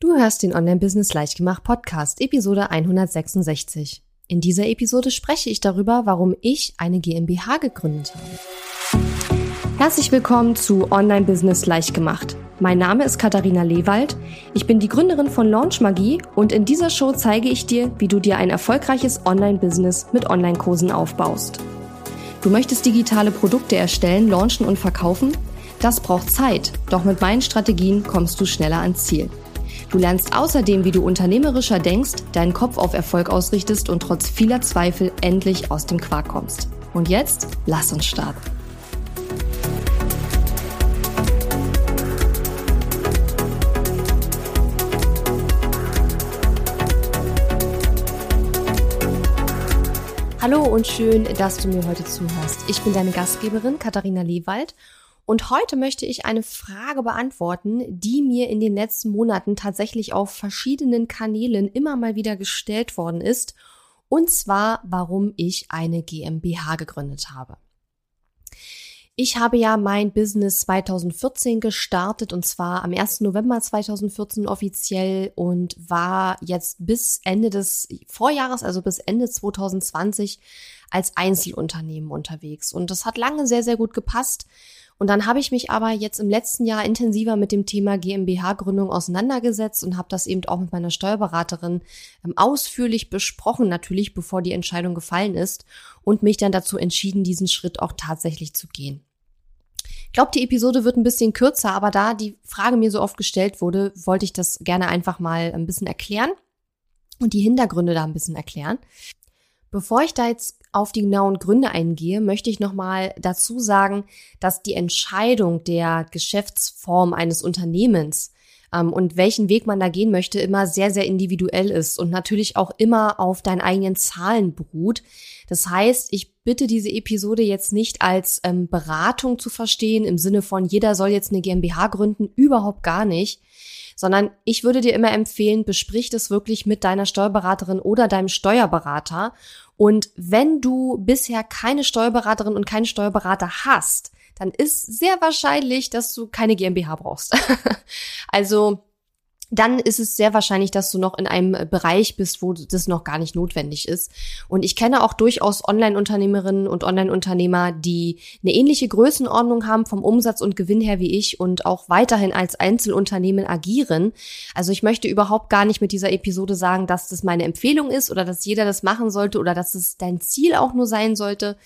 Du hörst den Online-Business Leichtgemacht Podcast, Episode 166. In dieser Episode spreche ich darüber, warum ich eine GmbH gegründet habe. Herzlich willkommen zu Online-Business Leichtgemacht. Mein Name ist Katharina Lewald. Ich bin die Gründerin von Launch Magie und in dieser Show zeige ich dir, wie du dir ein erfolgreiches Online-Business mit Online-Kursen aufbaust. Du möchtest digitale Produkte erstellen, launchen und verkaufen? Das braucht Zeit, doch mit meinen Strategien kommst du schneller ans Ziel. Du lernst außerdem, wie du unternehmerischer denkst, deinen Kopf auf Erfolg ausrichtest und trotz vieler Zweifel endlich aus dem Quark kommst. Und jetzt, lass uns starten. Hallo und schön, dass du mir heute zuhörst. Ich bin deine Gastgeberin Katharina Lewald und heute möchte ich eine Frage beantworten, die mir in den letzten Monaten tatsächlich auf verschiedenen Kanälen immer mal wieder gestellt worden ist. Und zwar, warum ich eine GmbH gegründet habe. Ich habe ja mein Business 2014 gestartet und zwar am 1. November 2014 offiziell und war jetzt bis Ende des Vorjahres, also bis Ende 2020 als Einzelunternehmen unterwegs. Und das hat lange sehr, sehr gut gepasst. Und dann habe ich mich aber jetzt im letzten Jahr intensiver mit dem Thema GmbH-Gründung auseinandergesetzt und habe das eben auch mit meiner Steuerberaterin ähm, ausführlich besprochen, natürlich bevor die Entscheidung gefallen ist und mich dann dazu entschieden, diesen Schritt auch tatsächlich zu gehen. Ich glaube, die Episode wird ein bisschen kürzer, aber da die Frage mir so oft gestellt wurde, wollte ich das gerne einfach mal ein bisschen erklären und die Hintergründe da ein bisschen erklären. Bevor ich da jetzt auf die genauen Gründe eingehe, möchte ich nochmal dazu sagen, dass die Entscheidung der Geschäftsform eines Unternehmens ähm, und welchen Weg man da gehen möchte, immer sehr, sehr individuell ist und natürlich auch immer auf deinen eigenen Zahlen beruht. Das heißt, ich bitte diese Episode jetzt nicht als ähm, Beratung zu verstehen, im Sinne von jeder soll jetzt eine GmbH gründen, überhaupt gar nicht sondern ich würde dir immer empfehlen, besprich das wirklich mit deiner Steuerberaterin oder deinem Steuerberater und wenn du bisher keine Steuerberaterin und keinen Steuerberater hast, dann ist sehr wahrscheinlich, dass du keine GmbH brauchst. also dann ist es sehr wahrscheinlich, dass du noch in einem Bereich bist, wo das noch gar nicht notwendig ist. Und ich kenne auch durchaus Online-Unternehmerinnen und Online-Unternehmer, die eine ähnliche Größenordnung haben vom Umsatz und Gewinn her wie ich und auch weiterhin als Einzelunternehmen agieren. Also ich möchte überhaupt gar nicht mit dieser Episode sagen, dass das meine Empfehlung ist oder dass jeder das machen sollte oder dass es dein Ziel auch nur sein sollte,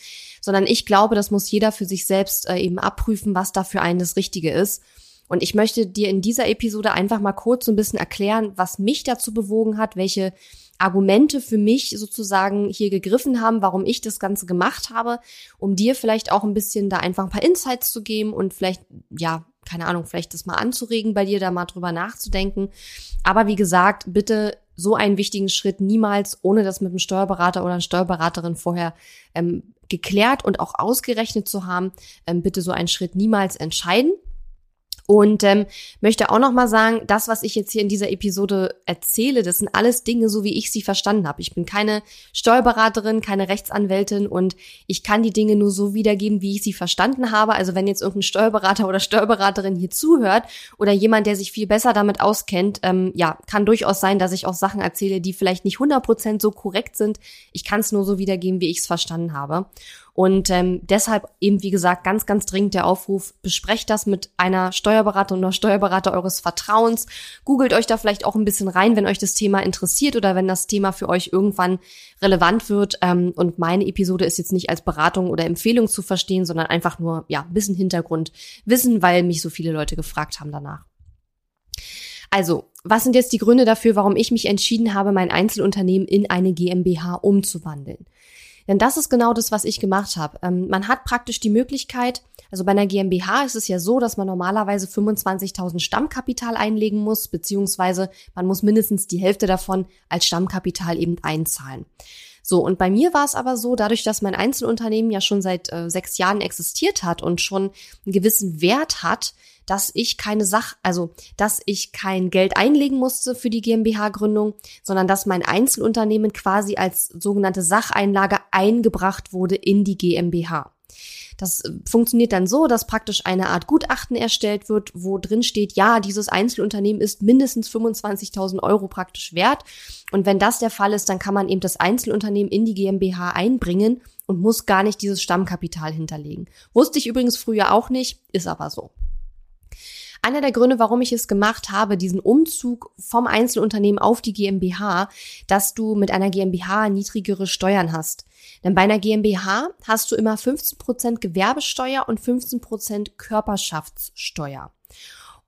sondern ich glaube, das muss jeder für sich selbst äh, eben abprüfen, was da für einen das Richtige ist. Und ich möchte dir in dieser Episode einfach mal kurz so ein bisschen erklären, was mich dazu bewogen hat, welche Argumente für mich sozusagen hier gegriffen haben, warum ich das Ganze gemacht habe, um dir vielleicht auch ein bisschen da einfach ein paar Insights zu geben und vielleicht, ja, keine Ahnung, vielleicht das mal anzuregen, bei dir da mal drüber nachzudenken. Aber wie gesagt, bitte so einen wichtigen Schritt niemals, ohne das mit einem Steuerberater oder einer Steuerberaterin vorher ähm, geklärt und auch ausgerechnet zu haben, ähm, bitte so einen Schritt niemals entscheiden. Und ähm, möchte auch noch mal sagen, das, was ich jetzt hier in dieser Episode erzähle, das sind alles Dinge, so wie ich sie verstanden habe. Ich bin keine Steuerberaterin, keine Rechtsanwältin und ich kann die Dinge nur so wiedergeben, wie ich sie verstanden habe. Also wenn jetzt irgendein Steuerberater oder Steuerberaterin hier zuhört oder jemand, der sich viel besser damit auskennt, ähm, ja, kann durchaus sein, dass ich auch Sachen erzähle, die vielleicht nicht 100% so korrekt sind. Ich kann es nur so wiedergeben, wie ich es verstanden habe. Und ähm, deshalb eben, wie gesagt, ganz, ganz dringend der Aufruf, besprecht das mit einer Steuerberaterin oder Steuerberater eures Vertrauens. Googelt euch da vielleicht auch ein bisschen rein, wenn euch das Thema interessiert oder wenn das Thema für euch irgendwann relevant wird. Ähm, und meine Episode ist jetzt nicht als Beratung oder Empfehlung zu verstehen, sondern einfach nur, ja, ein bisschen Hintergrund wissen, weil mich so viele Leute gefragt haben danach. Also, was sind jetzt die Gründe dafür, warum ich mich entschieden habe, mein Einzelunternehmen in eine GmbH umzuwandeln? Denn das ist genau das, was ich gemacht habe. Ähm, man hat praktisch die Möglichkeit, also bei einer GmbH ist es ja so, dass man normalerweise 25.000 Stammkapital einlegen muss, beziehungsweise man muss mindestens die Hälfte davon als Stammkapital eben einzahlen. So, und bei mir war es aber so, dadurch, dass mein Einzelunternehmen ja schon seit äh, sechs Jahren existiert hat und schon einen gewissen Wert hat, dass ich keine Sach, also dass ich kein Geld einlegen musste für die GmbH-Gründung, sondern dass mein Einzelunternehmen quasi als sogenannte Sacheinlage eingebracht wurde in die GmbH. Das äh, funktioniert dann so, dass praktisch eine Art Gutachten erstellt wird, wo drin steht, ja, dieses Einzelunternehmen ist mindestens 25.000 Euro praktisch wert. Und wenn das der Fall ist, dann kann man eben das Einzelunternehmen in die GmbH einbringen und muss gar nicht dieses Stammkapital hinterlegen. Wusste ich übrigens früher auch nicht, ist aber so. Einer der Gründe, warum ich es gemacht habe, diesen Umzug vom Einzelunternehmen auf die GmbH, dass du mit einer GmbH niedrigere Steuern hast. Denn bei einer GmbH hast du immer 15% Gewerbesteuer und 15% Körperschaftssteuer.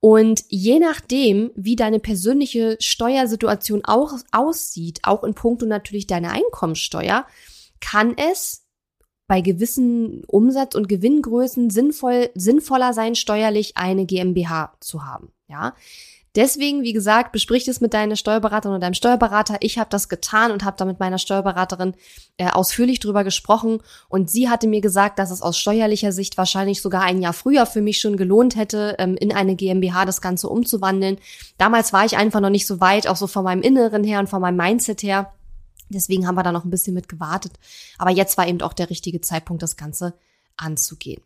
Und je nachdem, wie deine persönliche Steuersituation auch aussieht, auch in puncto natürlich deine Einkommensteuer, kann es bei gewissen Umsatz- und Gewinngrößen sinnvoll, sinnvoller sein, steuerlich eine GmbH zu haben. Ja. Deswegen, wie gesagt, besprich es mit deiner Steuerberaterin oder deinem Steuerberater. Ich habe das getan und habe da mit meiner Steuerberaterin äh, ausführlich drüber gesprochen. Und sie hatte mir gesagt, dass es aus steuerlicher Sicht wahrscheinlich sogar ein Jahr früher für mich schon gelohnt hätte, ähm, in eine GmbH das Ganze umzuwandeln. Damals war ich einfach noch nicht so weit, auch so von meinem Inneren her und von meinem Mindset her. Deswegen haben wir da noch ein bisschen mit gewartet. Aber jetzt war eben auch der richtige Zeitpunkt, das Ganze anzugehen.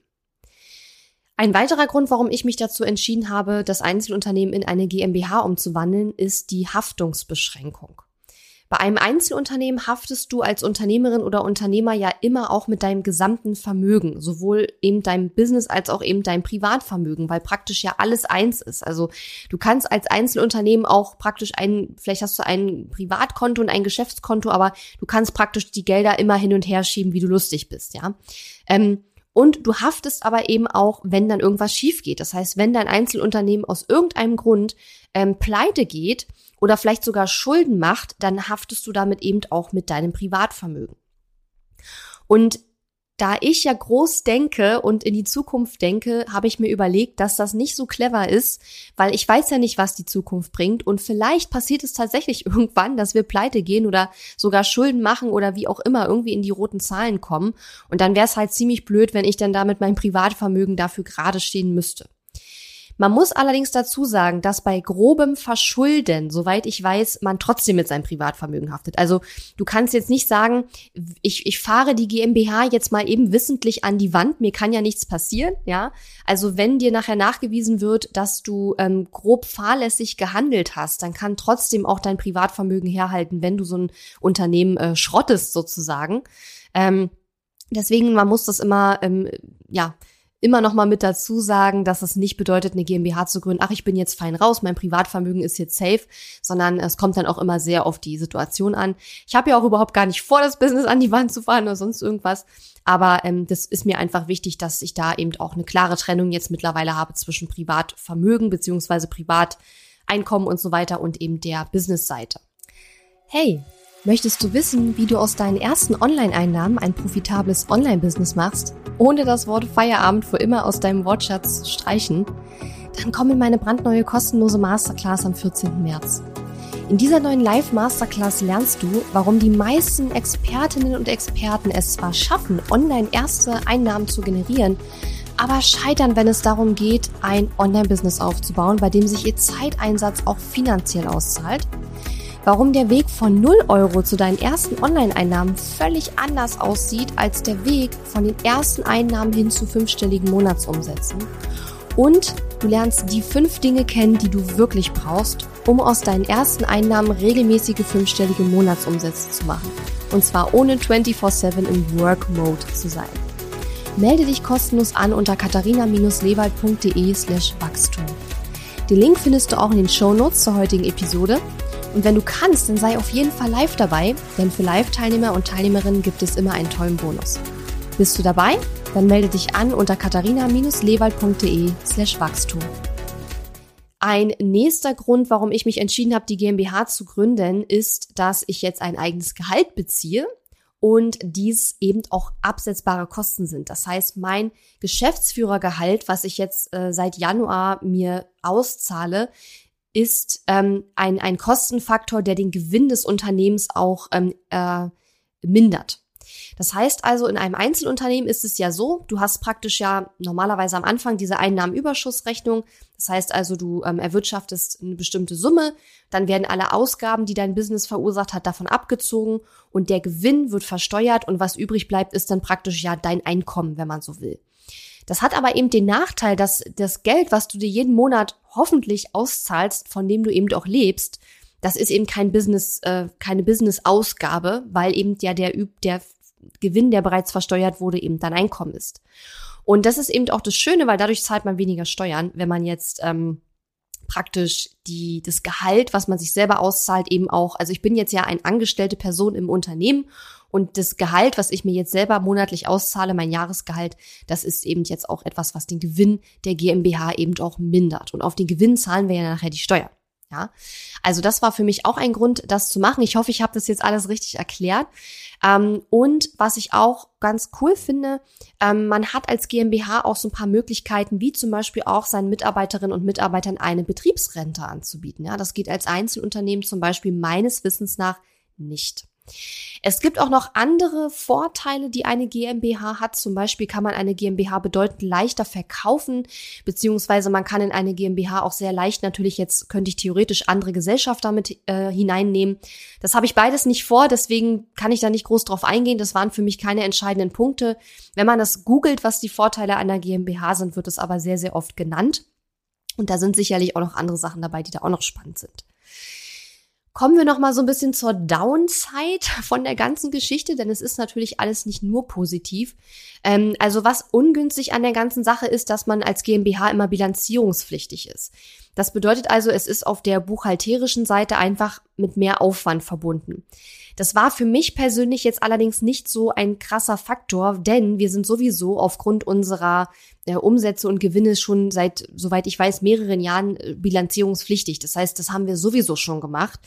Ein weiterer Grund, warum ich mich dazu entschieden habe, das Einzelunternehmen in eine GmbH umzuwandeln, ist die Haftungsbeschränkung. Bei einem Einzelunternehmen haftest du als Unternehmerin oder Unternehmer ja immer auch mit deinem gesamten Vermögen, sowohl eben deinem Business als auch eben deinem Privatvermögen, weil praktisch ja alles eins ist. Also du kannst als Einzelunternehmen auch praktisch ein, vielleicht hast du ein Privatkonto und ein Geschäftskonto, aber du kannst praktisch die Gelder immer hin und her schieben, wie du lustig bist, ja. Ähm, und du haftest aber eben auch, wenn dann irgendwas schief geht. Das heißt, wenn dein Einzelunternehmen aus irgendeinem Grund ähm, pleite geht, oder vielleicht sogar Schulden macht, dann haftest du damit eben auch mit deinem Privatvermögen. Und da ich ja groß denke und in die Zukunft denke, habe ich mir überlegt, dass das nicht so clever ist, weil ich weiß ja nicht, was die Zukunft bringt und vielleicht passiert es tatsächlich irgendwann, dass wir pleite gehen oder sogar Schulden machen oder wie auch immer irgendwie in die roten Zahlen kommen und dann wäre es halt ziemlich blöd, wenn ich dann damit mein Privatvermögen dafür gerade stehen müsste. Man muss allerdings dazu sagen, dass bei grobem Verschulden, soweit ich weiß, man trotzdem mit seinem Privatvermögen haftet. Also du kannst jetzt nicht sagen, ich, ich fahre die GmbH jetzt mal eben wissentlich an die Wand, mir kann ja nichts passieren, ja. Also wenn dir nachher nachgewiesen wird, dass du ähm, grob fahrlässig gehandelt hast, dann kann trotzdem auch dein Privatvermögen herhalten, wenn du so ein Unternehmen äh, schrottest sozusagen. Ähm, deswegen, man muss das immer, ähm, ja, immer noch mal mit dazu sagen, dass es nicht bedeutet, eine GmbH zu gründen, ach, ich bin jetzt fein raus, mein Privatvermögen ist jetzt safe, sondern es kommt dann auch immer sehr auf die Situation an. Ich habe ja auch überhaupt gar nicht vor, das Business an die Wand zu fahren oder sonst irgendwas. Aber ähm, das ist mir einfach wichtig, dass ich da eben auch eine klare Trennung jetzt mittlerweile habe zwischen Privatvermögen beziehungsweise Privateinkommen und so weiter und eben der Businessseite. Hey, Möchtest du wissen, wie du aus deinen ersten Online-Einnahmen ein profitables Online-Business machst, ohne das Wort Feierabend für immer aus deinem Wortschatz streichen? Dann komm in meine brandneue kostenlose Masterclass am 14. März. In dieser neuen Live-Masterclass lernst du, warum die meisten Expertinnen und Experten es zwar schaffen, online erste Einnahmen zu generieren, aber scheitern, wenn es darum geht, ein Online-Business aufzubauen, bei dem sich ihr Zeiteinsatz auch finanziell auszahlt warum der Weg von 0 Euro zu deinen ersten Online-Einnahmen völlig anders aussieht als der Weg von den ersten Einnahmen hin zu fünfstelligen Monatsumsätzen. Und du lernst die fünf Dinge kennen, die du wirklich brauchst, um aus deinen ersten Einnahmen regelmäßige fünfstellige Monatsumsätze zu machen. Und zwar ohne 24-7 im Work-Mode zu sein. Melde dich kostenlos an unter katharina-lewald.de slash Wachstum. Den Link findest du auch in den Show Notes zur heutigen Episode und wenn du kannst, dann sei auf jeden Fall live dabei, denn für Live-Teilnehmer und Teilnehmerinnen gibt es immer einen tollen Bonus. Bist du dabei? Dann melde dich an unter katharina-lewald.de slash Wachstum. Ein nächster Grund, warum ich mich entschieden habe, die GmbH zu gründen, ist, dass ich jetzt ein eigenes Gehalt beziehe und dies eben auch absetzbare Kosten sind. Das heißt, mein Geschäftsführergehalt, was ich jetzt äh, seit Januar mir auszahle, ist ähm, ein, ein Kostenfaktor, der den Gewinn des Unternehmens auch ähm, äh, mindert. Das heißt also, in einem Einzelunternehmen ist es ja so, du hast praktisch ja normalerweise am Anfang diese Einnahmenüberschussrechnung. Das heißt also, du ähm, erwirtschaftest eine bestimmte Summe, dann werden alle Ausgaben, die dein Business verursacht hat, davon abgezogen und der Gewinn wird versteuert und was übrig bleibt, ist dann praktisch ja dein Einkommen, wenn man so will. Das hat aber eben den Nachteil, dass das Geld, was du dir jeden Monat hoffentlich auszahlst, von dem du eben auch lebst, das ist eben kein Business, äh, keine Business-Ausgabe, weil eben ja der, der Gewinn, der bereits versteuert wurde, eben dein Einkommen ist. Und das ist eben auch das Schöne, weil dadurch zahlt man weniger Steuern, wenn man jetzt ähm, praktisch die, das Gehalt, was man sich selber auszahlt, eben auch, also ich bin jetzt ja eine angestellte Person im Unternehmen und das Gehalt, was ich mir jetzt selber monatlich auszahle, mein Jahresgehalt, das ist eben jetzt auch etwas, was den Gewinn der GmbH eben auch mindert. Und auf den Gewinn zahlen wir ja nachher die Steuern. Ja, also das war für mich auch ein Grund, das zu machen. Ich hoffe, ich habe das jetzt alles richtig erklärt. Ähm, und was ich auch ganz cool finde, ähm, man hat als GmbH auch so ein paar Möglichkeiten, wie zum Beispiel auch seinen Mitarbeiterinnen und Mitarbeitern eine Betriebsrente anzubieten. Ja, das geht als Einzelunternehmen zum Beispiel meines Wissens nach nicht. Es gibt auch noch andere Vorteile, die eine GmbH hat. Zum Beispiel kann man eine GmbH bedeutend leichter verkaufen, beziehungsweise man kann in eine GmbH auch sehr leicht natürlich jetzt könnte ich theoretisch andere Gesellschafter mit äh, hineinnehmen. Das habe ich beides nicht vor, deswegen kann ich da nicht groß drauf eingehen. Das waren für mich keine entscheidenden Punkte. Wenn man das googelt, was die Vorteile einer GmbH sind, wird es aber sehr, sehr oft genannt. Und da sind sicherlich auch noch andere Sachen dabei, die da auch noch spannend sind. Kommen wir noch mal so ein bisschen zur Downside von der ganzen Geschichte, denn es ist natürlich alles nicht nur positiv. Ähm, also was ungünstig an der ganzen Sache ist, dass man als GmbH immer bilanzierungspflichtig ist. Das bedeutet also, es ist auf der buchhalterischen Seite einfach mit mehr Aufwand verbunden. Das war für mich persönlich jetzt allerdings nicht so ein krasser Faktor, denn wir sind sowieso aufgrund unserer äh, Umsätze und Gewinne schon seit, soweit ich weiß, mehreren Jahren äh, bilanzierungspflichtig. Das heißt, das haben wir sowieso schon gemacht.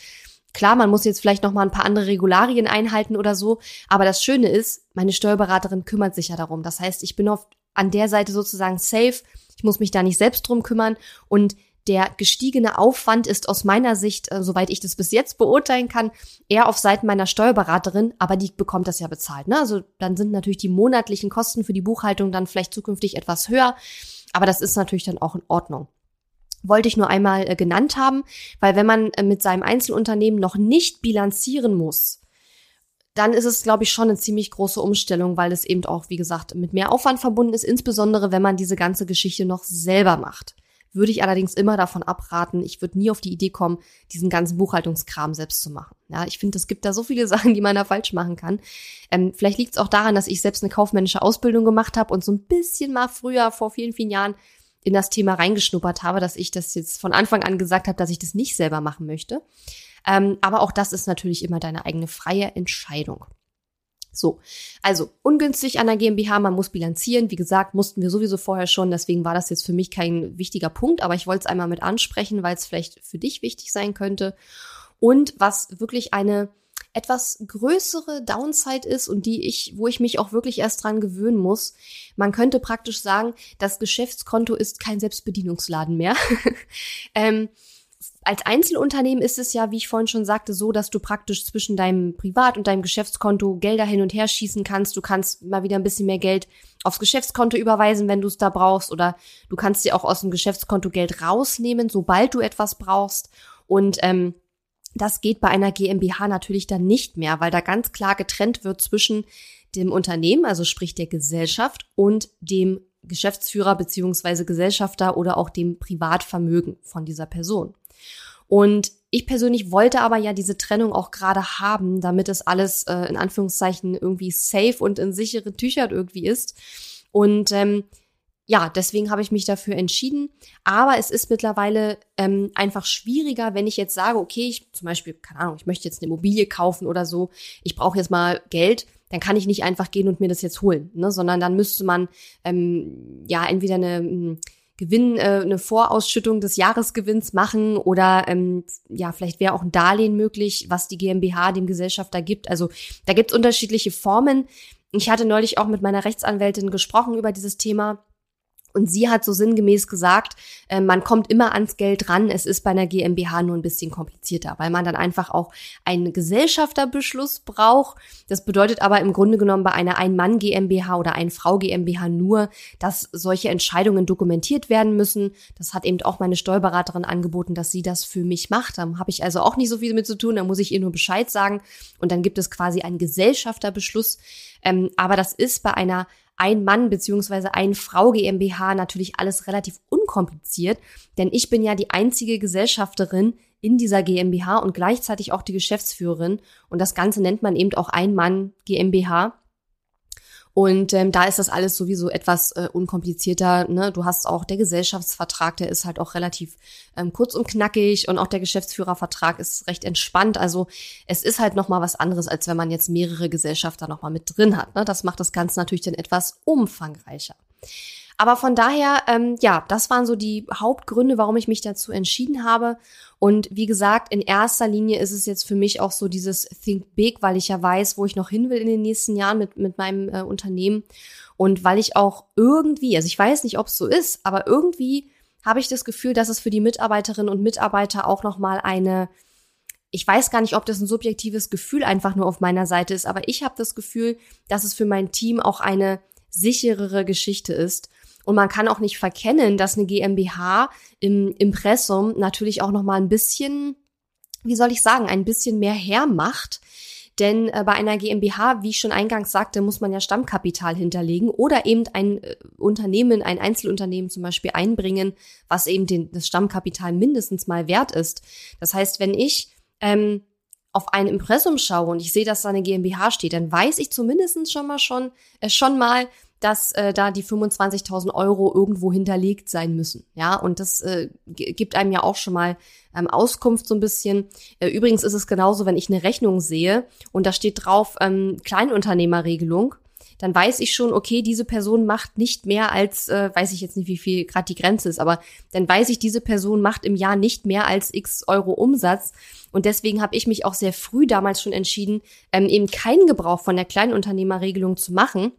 Klar, man muss jetzt vielleicht noch mal ein paar andere Regularien einhalten oder so, aber das Schöne ist, meine Steuerberaterin kümmert sich ja darum. Das heißt, ich bin oft an der Seite sozusagen safe. Ich muss mich da nicht selbst drum kümmern und der gestiegene Aufwand ist aus meiner Sicht, äh, soweit ich das bis jetzt beurteilen kann, eher auf Seiten meiner Steuerberaterin, aber die bekommt das ja bezahlt. Ne? Also dann sind natürlich die monatlichen Kosten für die Buchhaltung dann vielleicht zukünftig etwas höher, aber das ist natürlich dann auch in Ordnung wollte ich nur einmal äh, genannt haben, weil wenn man äh, mit seinem Einzelunternehmen noch nicht bilanzieren muss, dann ist es, glaube ich, schon eine ziemlich große Umstellung, weil es eben auch, wie gesagt, mit mehr Aufwand verbunden ist, insbesondere wenn man diese ganze Geschichte noch selber macht würde ich allerdings immer davon abraten. Ich würde nie auf die Idee kommen, diesen ganzen Buchhaltungskram selbst zu machen. Ja, ich finde, es gibt da so viele Sachen, die man da falsch machen kann. Ähm, vielleicht liegt es auch daran, dass ich selbst eine kaufmännische Ausbildung gemacht habe und so ein bisschen mal früher, vor vielen, vielen Jahren, in das Thema reingeschnuppert habe, dass ich das jetzt von Anfang an gesagt habe, dass ich das nicht selber machen möchte. Ähm, aber auch das ist natürlich immer deine eigene freie Entscheidung. So, also ungünstig an der GmbH, man muss bilanzieren. Wie gesagt, mussten wir sowieso vorher schon, deswegen war das jetzt für mich kein wichtiger Punkt, aber ich wollte es einmal mit ansprechen, weil es vielleicht für dich wichtig sein könnte. Und was wirklich eine etwas größere Downside ist und die ich, wo ich mich auch wirklich erst dran gewöhnen muss. Man könnte praktisch sagen, das Geschäftskonto ist kein Selbstbedienungsladen mehr. ähm, als Einzelunternehmen ist es ja, wie ich vorhin schon sagte, so, dass du praktisch zwischen deinem Privat- und deinem Geschäftskonto Gelder hin und her schießen kannst. Du kannst mal wieder ein bisschen mehr Geld aufs Geschäftskonto überweisen, wenn du es da brauchst, oder du kannst dir auch aus dem Geschäftskonto Geld rausnehmen, sobald du etwas brauchst. Und ähm, das geht bei einer GmbH natürlich dann nicht mehr, weil da ganz klar getrennt wird zwischen dem Unternehmen, also sprich der Gesellschaft, und dem Geschäftsführer beziehungsweise Gesellschafter oder auch dem Privatvermögen von dieser Person. Und ich persönlich wollte aber ja diese Trennung auch gerade haben, damit es alles äh, in Anführungszeichen irgendwie safe und in sichere Tücher irgendwie ist. Und ähm, ja, deswegen habe ich mich dafür entschieden. Aber es ist mittlerweile ähm, einfach schwieriger, wenn ich jetzt sage, okay, ich zum Beispiel, keine Ahnung, ich möchte jetzt eine Immobilie kaufen oder so, ich brauche jetzt mal Geld, dann kann ich nicht einfach gehen und mir das jetzt holen, ne? sondern dann müsste man ähm, ja entweder eine hm, Gewinn, äh, eine Vorausschüttung des Jahresgewinns machen oder ähm, ja, vielleicht wäre auch ein Darlehen möglich, was die GmbH dem Gesellschafter gibt. Also da gibt es unterschiedliche Formen. Ich hatte neulich auch mit meiner Rechtsanwältin gesprochen über dieses Thema. Und sie hat so sinngemäß gesagt, äh, man kommt immer ans Geld ran. Es ist bei einer GmbH nur ein bisschen komplizierter, weil man dann einfach auch einen Gesellschafterbeschluss braucht. Das bedeutet aber im Grunde genommen bei einer Ein-Mann GmbH oder Ein-Frau GmbH nur, dass solche Entscheidungen dokumentiert werden müssen. Das hat eben auch meine Steuerberaterin angeboten, dass sie das für mich macht. Da habe ich also auch nicht so viel mit zu tun. Da muss ich ihr nur Bescheid sagen. Und dann gibt es quasi einen Gesellschafterbeschluss. Ähm, aber das ist bei einer ein Mann beziehungsweise ein Frau GmbH natürlich alles relativ unkompliziert, denn ich bin ja die einzige Gesellschafterin in dieser GmbH und gleichzeitig auch die Geschäftsführerin und das Ganze nennt man eben auch ein Mann GmbH. Und ähm, da ist das alles sowieso etwas äh, unkomplizierter. Ne? Du hast auch der Gesellschaftsvertrag, der ist halt auch relativ ähm, kurz und knackig und auch der Geschäftsführervertrag ist recht entspannt. Also es ist halt noch mal was anderes, als wenn man jetzt mehrere Gesellschafter noch mal mit drin hat. Ne? Das macht das Ganze natürlich dann etwas umfangreicher. Aber von daher, ähm, ja, das waren so die Hauptgründe, warum ich mich dazu entschieden habe. Und wie gesagt, in erster Linie ist es jetzt für mich auch so dieses Think Big, weil ich ja weiß, wo ich noch hin will in den nächsten Jahren mit, mit meinem äh, Unternehmen. Und weil ich auch irgendwie, also ich weiß nicht, ob es so ist, aber irgendwie habe ich das Gefühl, dass es für die Mitarbeiterinnen und Mitarbeiter auch nochmal eine, ich weiß gar nicht, ob das ein subjektives Gefühl einfach nur auf meiner Seite ist, aber ich habe das Gefühl, dass es für mein Team auch eine sicherere Geschichte ist und man kann auch nicht verkennen, dass eine GmbH im Impressum natürlich auch noch mal ein bisschen, wie soll ich sagen, ein bisschen mehr hermacht. Denn äh, bei einer GmbH, wie ich schon eingangs sagte, muss man ja Stammkapital hinterlegen oder eben ein äh, Unternehmen, ein Einzelunternehmen zum Beispiel einbringen, was eben den, das Stammkapital mindestens mal wert ist. Das heißt, wenn ich ähm, auf ein Impressum schaue und ich sehe, dass da eine GmbH steht, dann weiß ich zumindest schon mal schon, äh, schon mal, dass äh, da die 25.000 Euro irgendwo hinterlegt sein müssen. Ja, und das äh, gibt einem ja auch schon mal ähm, Auskunft so ein bisschen. Äh, übrigens ist es genauso, wenn ich eine Rechnung sehe und da steht drauf ähm, Kleinunternehmerregelung, dann weiß ich schon, okay, diese Person macht nicht mehr als, äh, weiß ich jetzt nicht, wie viel gerade die Grenze ist, aber dann weiß ich, diese Person macht im Jahr nicht mehr als x Euro Umsatz. Und deswegen habe ich mich auch sehr früh damals schon entschieden, ähm, eben keinen Gebrauch von der Kleinunternehmerregelung zu machen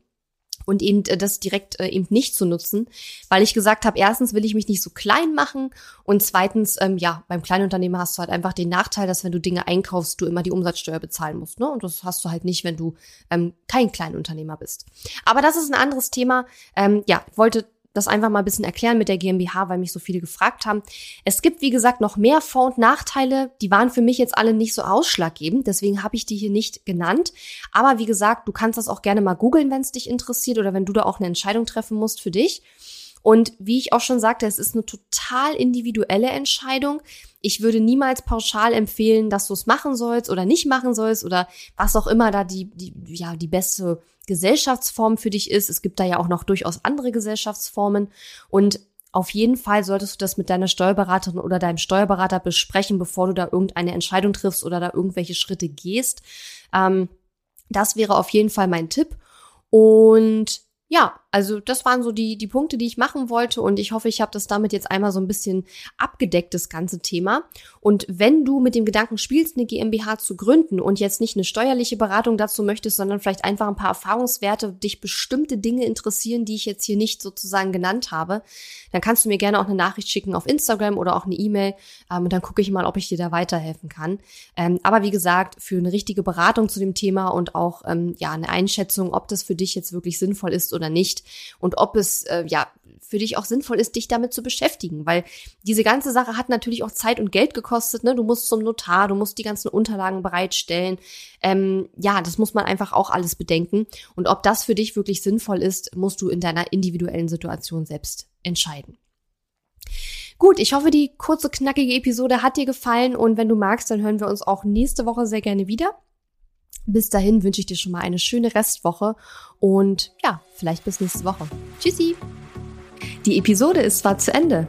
und eben äh, das direkt äh, eben nicht zu nutzen, weil ich gesagt habe, erstens will ich mich nicht so klein machen und zweitens, ähm, ja, beim Kleinunternehmer hast du halt einfach den Nachteil, dass wenn du Dinge einkaufst, du immer die Umsatzsteuer bezahlen musst, ne? Und das hast du halt nicht, wenn du ähm, kein Kleinunternehmer bist. Aber das ist ein anderes Thema. Ähm, ja, wollte das einfach mal ein bisschen erklären mit der GmbH, weil mich so viele gefragt haben. Es gibt, wie gesagt, noch mehr Vor- und Nachteile. Die waren für mich jetzt alle nicht so ausschlaggebend, deswegen habe ich die hier nicht genannt. Aber wie gesagt, du kannst das auch gerne mal googeln, wenn es dich interessiert oder wenn du da auch eine Entscheidung treffen musst für dich. Und wie ich auch schon sagte, es ist eine total individuelle Entscheidung. Ich würde niemals pauschal empfehlen, dass du es machen sollst oder nicht machen sollst oder was auch immer da die, die, ja, die beste Gesellschaftsform für dich ist. Es gibt da ja auch noch durchaus andere Gesellschaftsformen und auf jeden Fall solltest du das mit deiner Steuerberaterin oder deinem Steuerberater besprechen, bevor du da irgendeine Entscheidung triffst oder da irgendwelche Schritte gehst. Ähm, das wäre auf jeden Fall mein Tipp. Und ja, also das waren so die, die Punkte, die ich machen wollte und ich hoffe, ich habe das damit jetzt einmal so ein bisschen abgedeckt, das ganze Thema. Und wenn du mit dem Gedanken spielst, eine GmbH zu gründen und jetzt nicht eine steuerliche Beratung dazu möchtest, sondern vielleicht einfach ein paar Erfahrungswerte, dich bestimmte Dinge interessieren, die ich jetzt hier nicht sozusagen genannt habe, dann kannst du mir gerne auch eine Nachricht schicken auf Instagram oder auch eine E-Mail ähm, und dann gucke ich mal, ob ich dir da weiterhelfen kann. Ähm, aber wie gesagt, für eine richtige Beratung zu dem Thema und auch ähm, ja eine Einschätzung, ob das für dich jetzt wirklich sinnvoll ist oder nicht und ob es äh, ja für dich auch sinnvoll ist, dich damit zu beschäftigen, weil diese ganze Sache hat natürlich auch Zeit und Geld gekostet. Ne? Du musst zum Notar, du musst die ganzen Unterlagen bereitstellen. Ähm, ja, das muss man einfach auch alles bedenken. Und ob das für dich wirklich sinnvoll ist, musst du in deiner individuellen Situation selbst entscheiden. Gut, ich hoffe, die kurze, knackige Episode hat dir gefallen und wenn du magst, dann hören wir uns auch nächste Woche sehr gerne wieder. Bis dahin wünsche ich dir schon mal eine schöne Restwoche und ja, vielleicht bis nächste Woche. Tschüssi! Die Episode ist zwar zu Ende,